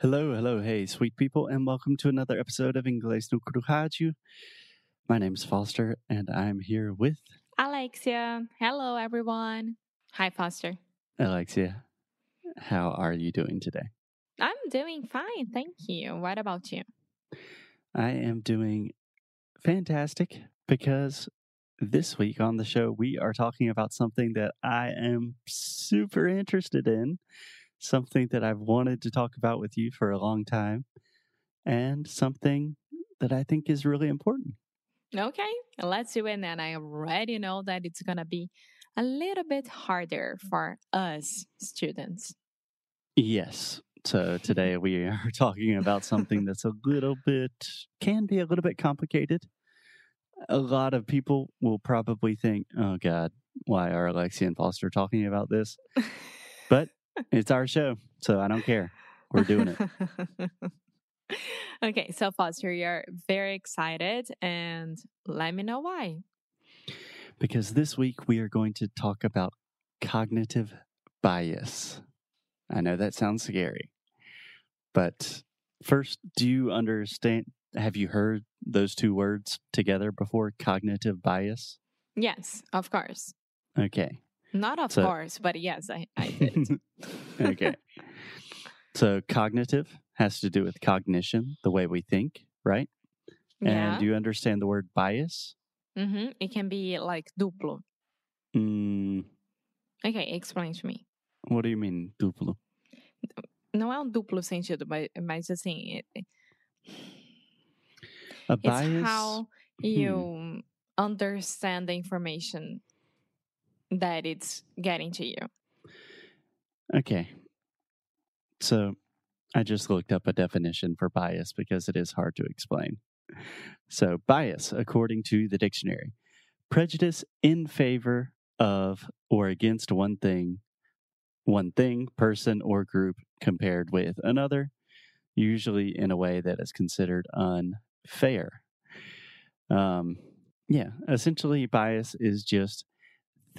Hello, hello, hey, sweet people, and welcome to another episode of Inglês no Crujaju. My name is Foster, and I'm here with Alexia. Hello, everyone. Hi, Foster. Alexia. How are you doing today? I'm doing fine. Thank you. What about you? I am doing fantastic because this week on the show, we are talking about something that I am super interested in, something that I've wanted to talk about with you for a long time, and something that I think is really important. Okay, let's do it. And I already know that it's going to be a little bit harder for us students. Yes. So today we are talking about something that's a little bit, can be a little bit complicated. A lot of people will probably think, oh God, why are Alexia and Foster talking about this? But it's our show, so I don't care. We're doing it. okay, so Foster, you're very excited, and let me know why. Because this week we are going to talk about cognitive bias. I know that sounds scary, but first, do you understand? Have you heard those two words together before? Cognitive bias? Yes, of course. Okay. Not of So- course, but yes, I, I did. okay. So, cognitive has to do with cognition, the way we think, right? yeah. And do you understand the word bias? Mm-hmm. It can be like duplo. Mm, Okay, explain to me. what do you mean, duplo? Não é um duplo sentido, mas, mas assim, it- A bias. Hmm. how you understand the information that it's getting to you. Okay. So I just looked up a definition for bias because it is hard to explain. So, bias, according to the dictionary, prejudice in favor of or against one thing, one thing, person, or group compared with another, usually in a way that is considered unfair. Um, yeah, essentially, bias is just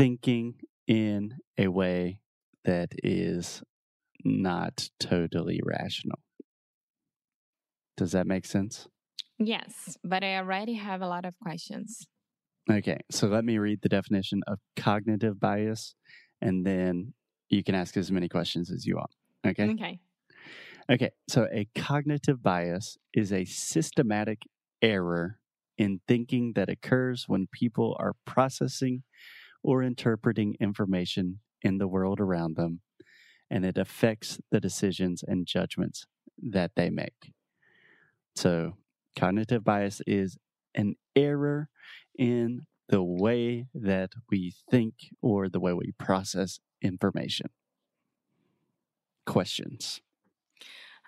thinking in a way that is not totally rational. Does that make sense? Yes, but I already have a lot of questions. Okay, so let me read the definition of cognitive bias and then you can ask as many questions as you want. Okay? Okay. Okay, so a cognitive bias is a systematic error in thinking that occurs when people are processing or interpreting information in the world around them, and it affects the decisions and judgments that they make. So, cognitive bias is an error in the way that we think or the way we process information. Questions.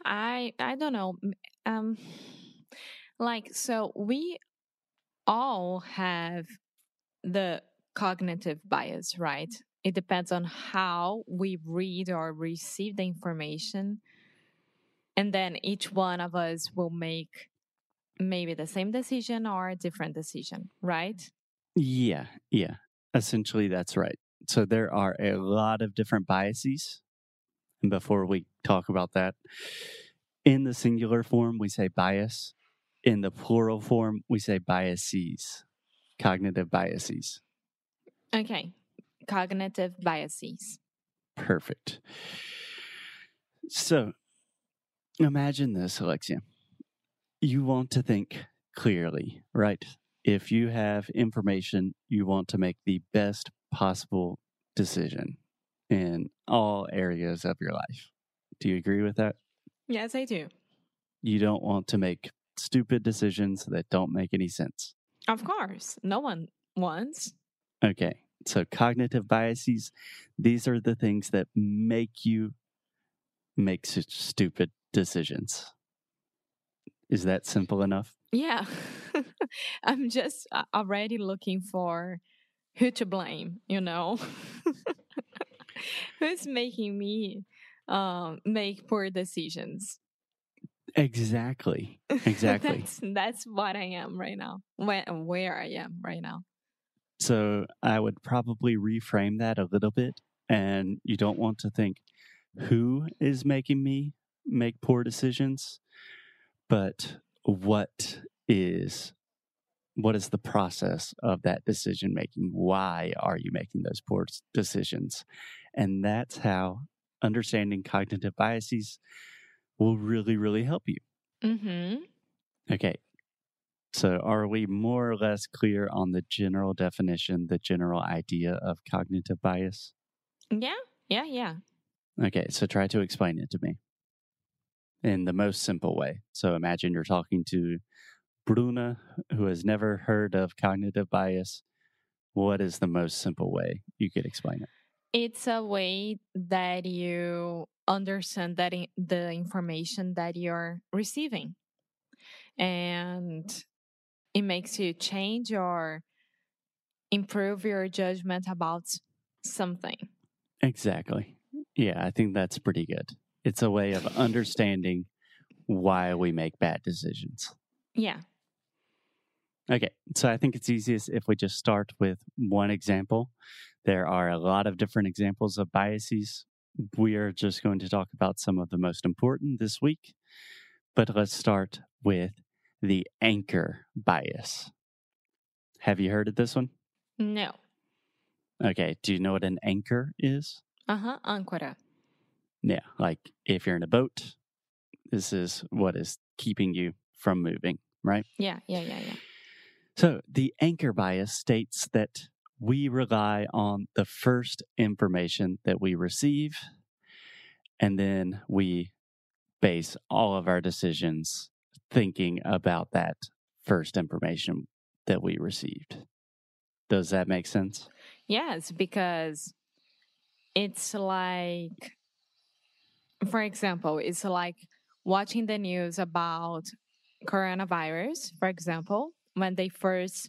I I don't know. Um like so we all have the cognitive bias, right? It depends on how we read or receive the information. And then each one of us will make maybe the same decision or a different decision, right? Yeah, yeah. Essentially, that's right. So there are a lot of different biases. And before we talk about that, in the singular form, we say bias. In the plural form, we say biases, cognitive biases. Okay. Cognitive biases. Perfect. So imagine this, Alexia. You want to think clearly, right? If you have information, you want to make the best possible decision in all areas of your life. Do you agree with that? Yes, I do. You don't want to make stupid decisions that don't make any sense. Of course. No one wants. Okay. So cognitive biases, these are the things that make you make such stupid decisions. Is that simple enough? Yeah. I'm just uh, already looking for who to blame, you know? Who's making me um, make poor decisions? Exactly. Exactly. that's, that's what I am right now, where, where I am right now. So I would probably reframe that a little bit. And you don't want to think, who is making me make poor decisions, but what is what is the process of that decision making? Why are you making those poor decisions? And that's how understanding cognitive biases will really, really help you. Mm-hmm. Okay. So, are we more or less clear on the general definition, the general idea of cognitive bias? Yeah, yeah, yeah. Okay. So, try to explain it to me in the most simple way. So, imagine you're talking to Bruna, who has never heard of cognitive bias. What is the most simple way you could explain it? It's a way that you understand that the information that you're receiving, and it makes you change or improve your judgment about something. Exactly. Yeah, I think that's pretty good. It's a way of understanding why we make bad decisions. Yeah. Okay, so I think it's easiest if we just start with one example. There are a lot of different examples of biases. We are just going to talk about some of the most important this week. But let's start with the anchor bias. Have you heard of this one? No. Okay, do you know what an anchor is? Uh huh. Ancora. Yeah, like if you're in a boat, this is what is keeping you from moving, right? Yeah, yeah, yeah, yeah. So the anchor bias states that we rely on the first information that we receive, and then we base all of our decisions thinking about that first information that we received. Does that make sense? Yes, because it's like, for example, it's like watching the news about coronavirus, for example, when they first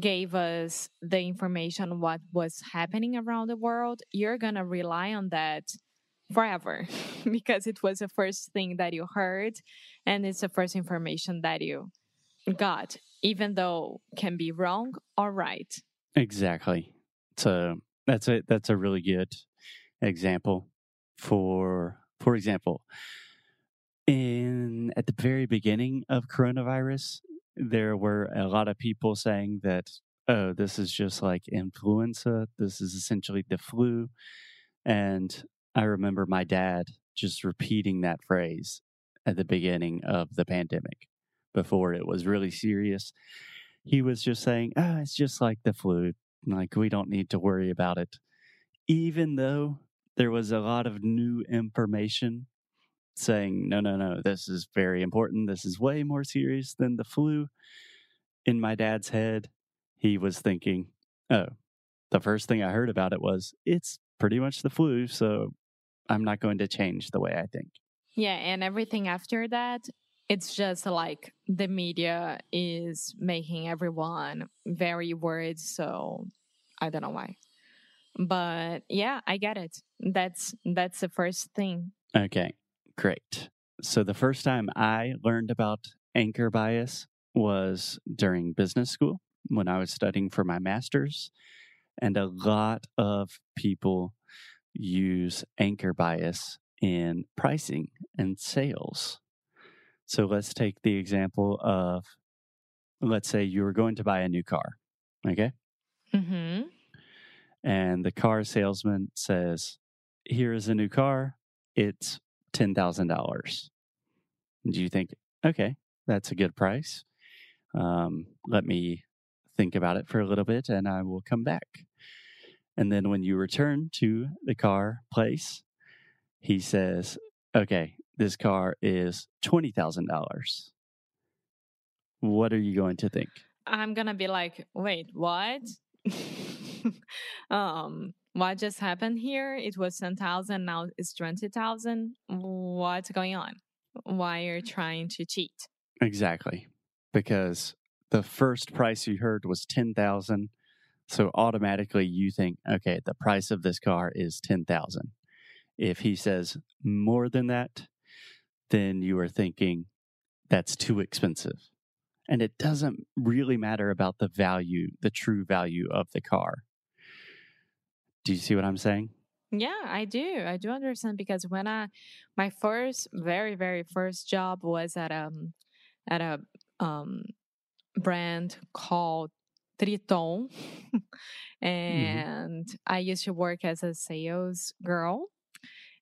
gave us the information what was happening around the world, you're going to rely on that forever because it was the first thing that you heard and it's the first information that you got, even though can be wrong or right. Exactly. So that's a that's a really good example for for example, in at the very beginning of coronavirus, there were a lot of people saying that oh, this is just like influenza. This is essentially the flu. And I remember my dad just repeating that phrase at the beginning of the pandemic before it was really serious. He was just saying, oh, it's just like the flu. Like, we don't need to worry about it. Even though there was a lot of new information saying, no, no, no, this is very important. This is way more serious than the flu. In my dad's head, he was thinking, oh, the first thing I heard about it was, it's pretty much the flu. So I'm not going to change the way I think. Yeah, and everything after that, it's just like the media is making everyone very worried. So I don't know why. But yeah, I get it. That's that's the first thing. Okay, great. So the first time I learned about anchor bias was during business school when I was studying for my master's. And a lot of people use anchor bias in pricing and sales. So let's take the example of let's say you were going to buy a new car, okay? hmm And the car salesman says, Here is a new car, it's $10,000. Do you think, okay, that's a good price? Um, let me think about it for a little bit and I will come back. And then when you return to the car place, he says, okay, this car is $20,000. What are you going to think? I'm gonna be like, wait, what? um, what just happened here? It was ten thousand, now it's twenty thousand. What's going on? Why are you trying to cheat? Exactly. Because the first price you heard was 10,000. So automatically you think, okay, the price of this car is 10,000. If he says more than that, then you are thinking that's too expensive. And it doesn't really matter about the value, the true value of the car. Do you see what I'm saying? Yeah, I do. I do understand because when I my first very very first job was at um at a um brand called Triton. Hmm and I used to work as a sales girl.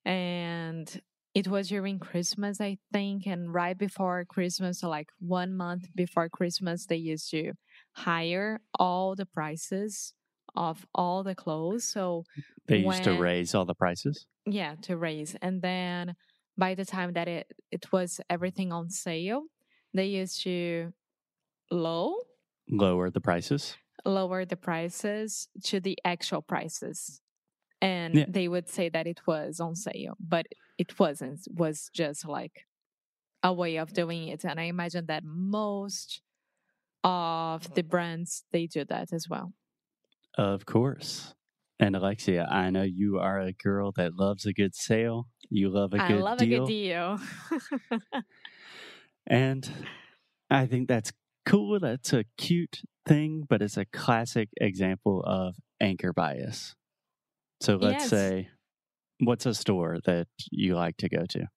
And it was during Christmas I think and right before Christmas so like 1 month before Christmas they used to hire all the prices of all the clothes. So They used to raise all the prices, yeah to raise. And then by the time that it it was everything on sale they used to low lower the prices. lower the prices to the actual prices and Yeah. they would say that it was on sale but it wasn't it was just like a way of doing it and i imagine that most of the brands they do that as well Of course. And Alexia, I know you are a girl that loves a good sale. You love a good deal. I love a good deal And I think that's cool. That's a cute thing, but it's a classic example of anchor bias. So let's yes say, what's a store that you like to go to?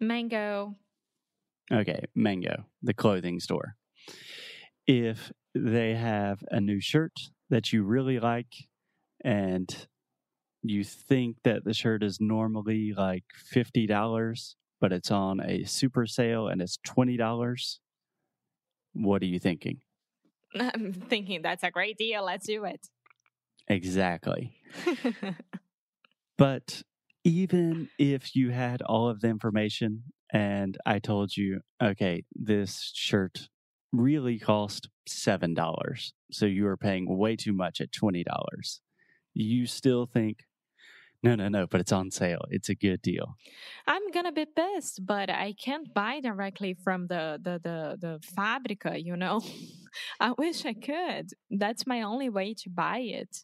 mango Okay, Mango, the clothing store. If they have a new shirt that you really like and you think that the shirt is normally like $50, but it's on a super sale and it's $20, what are you thinking? i'm thinking that's a great deal let's do it Exactly. But even if you had all of the information and I told you, okay, this shirt really cost $7, so you are paying way too much at $20, you still think, no, no, no, but it's on sale. It's a good deal. I'm gonna be pissed, but I can't buy directly from the the the, the fabrica, you know. I wish I could. That's my only way to buy it.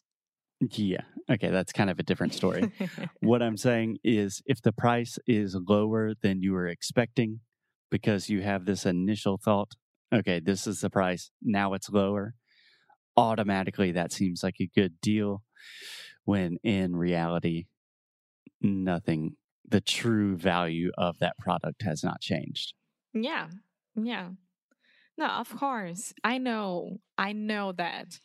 Yeah. Okay. That's kind of a different story. what I'm saying is if the price is lower than you were expecting because you have this initial thought, okay, this is the price, now it's lower, automatically that seems like a good deal when in reality, nothing, the true value of that product has not changed. yeah. Yeah. No, of course. I know. I know that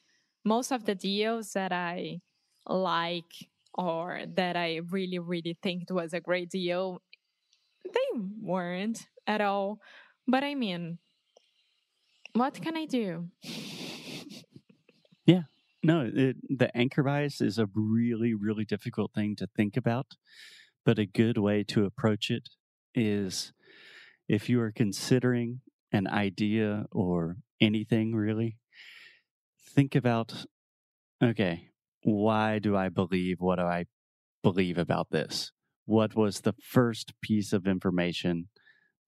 most of the deals that I like or that I really, really think it was a great deal, they weren't at all. But I mean, what can I do? No, it, the anchor bias is a really, really difficult thing to think about. But a good way to approach it is if you are considering an idea or anything really, think about okay, why do I believe what do I believe about this? What was the first piece of information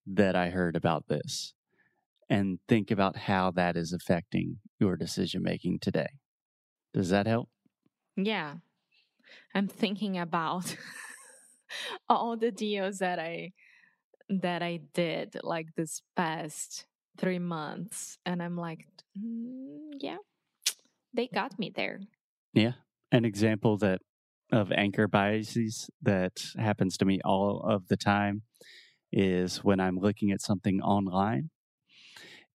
that I heard about this? And think about how that is affecting your decision making today. Does that help? Yeah. I'm thinking about all the deals that I that I did like this past 3 months and I'm like "Mm, yeah they got me there Yeah. An example that of anchor biases that happens to me all of the time is when I'm looking at something online.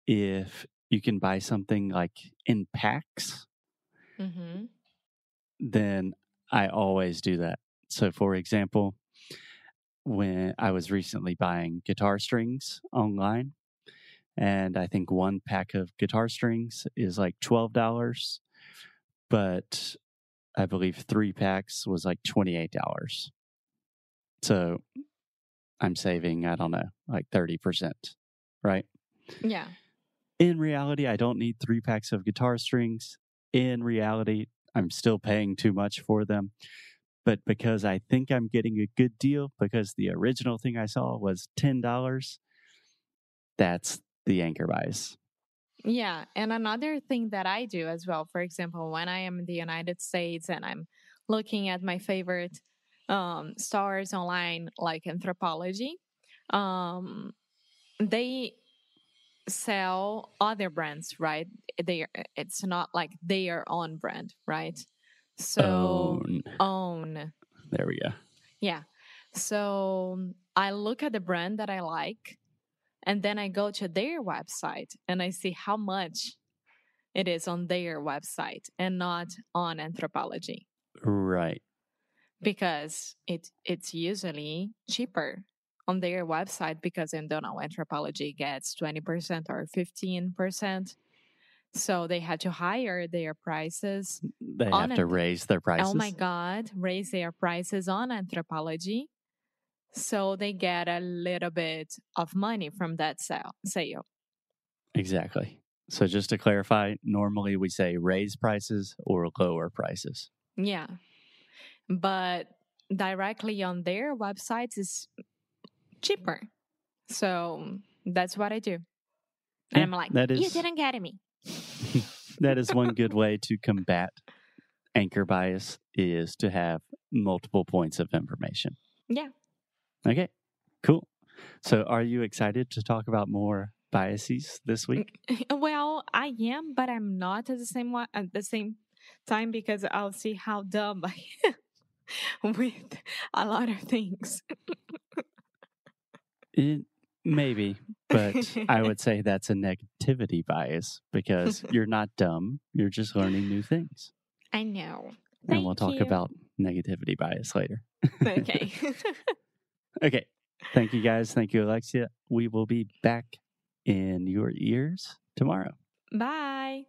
If you can buy something like in packs, mhm then I always do that. So, for example, when I was recently buying guitar strings online, and I think one pack of guitar strings is like $12, but I believe three packs was like $28. So, I'm saving, I don't know, like 30%, right? yeah In reality, I don't need three packs of guitar strings. In reality, I'm still paying too much for them. But because I think I'm getting a good deal, because the original thing I saw was $10, that's the anchor bias. Yeah, and another thing that I do as well, for example, when I am in the United States and I'm looking at my favorite um, stars online, like Anthropologie, um, they sell other brands, right? They it's not like their own brand, right? So Own. own There we go. Yeah. So I look at the brand that I like, and then I go to their website and I see how much it is on their website and not on Anthropologie Right. because it it's usually cheaper on their website because in don't Anthropologie gets twenty percent or fifteen percent. So they had to higher their prices They have to raise their prices. Oh my God, raise their prices on Anthropologie. So they get a little bit of money from that sale. sale. Exactly. So just to clarify, normally we say raise prices or lower prices. Yeah. But directly on their websites is cheaper. So that's what I do. And Yeah, I'm like, that you didn't get me. that is one good way to combat anchor bias is to have multiple points of information. Yeah. Okay. Cool. So are you excited to talk about more biases this week? Mm, well, I am, but I'm not at the same one at the same time because I'll see how dumb I am with a lot of things. It, maybe, but I would say that's a negativity bias because you're not dumb. You're just learning new things. I know. and we'll talk you. about negativity bias later. Okay. Okay. Thank you guys. Thank you, Alexia. We will be back in your ears tomorrow. Bye.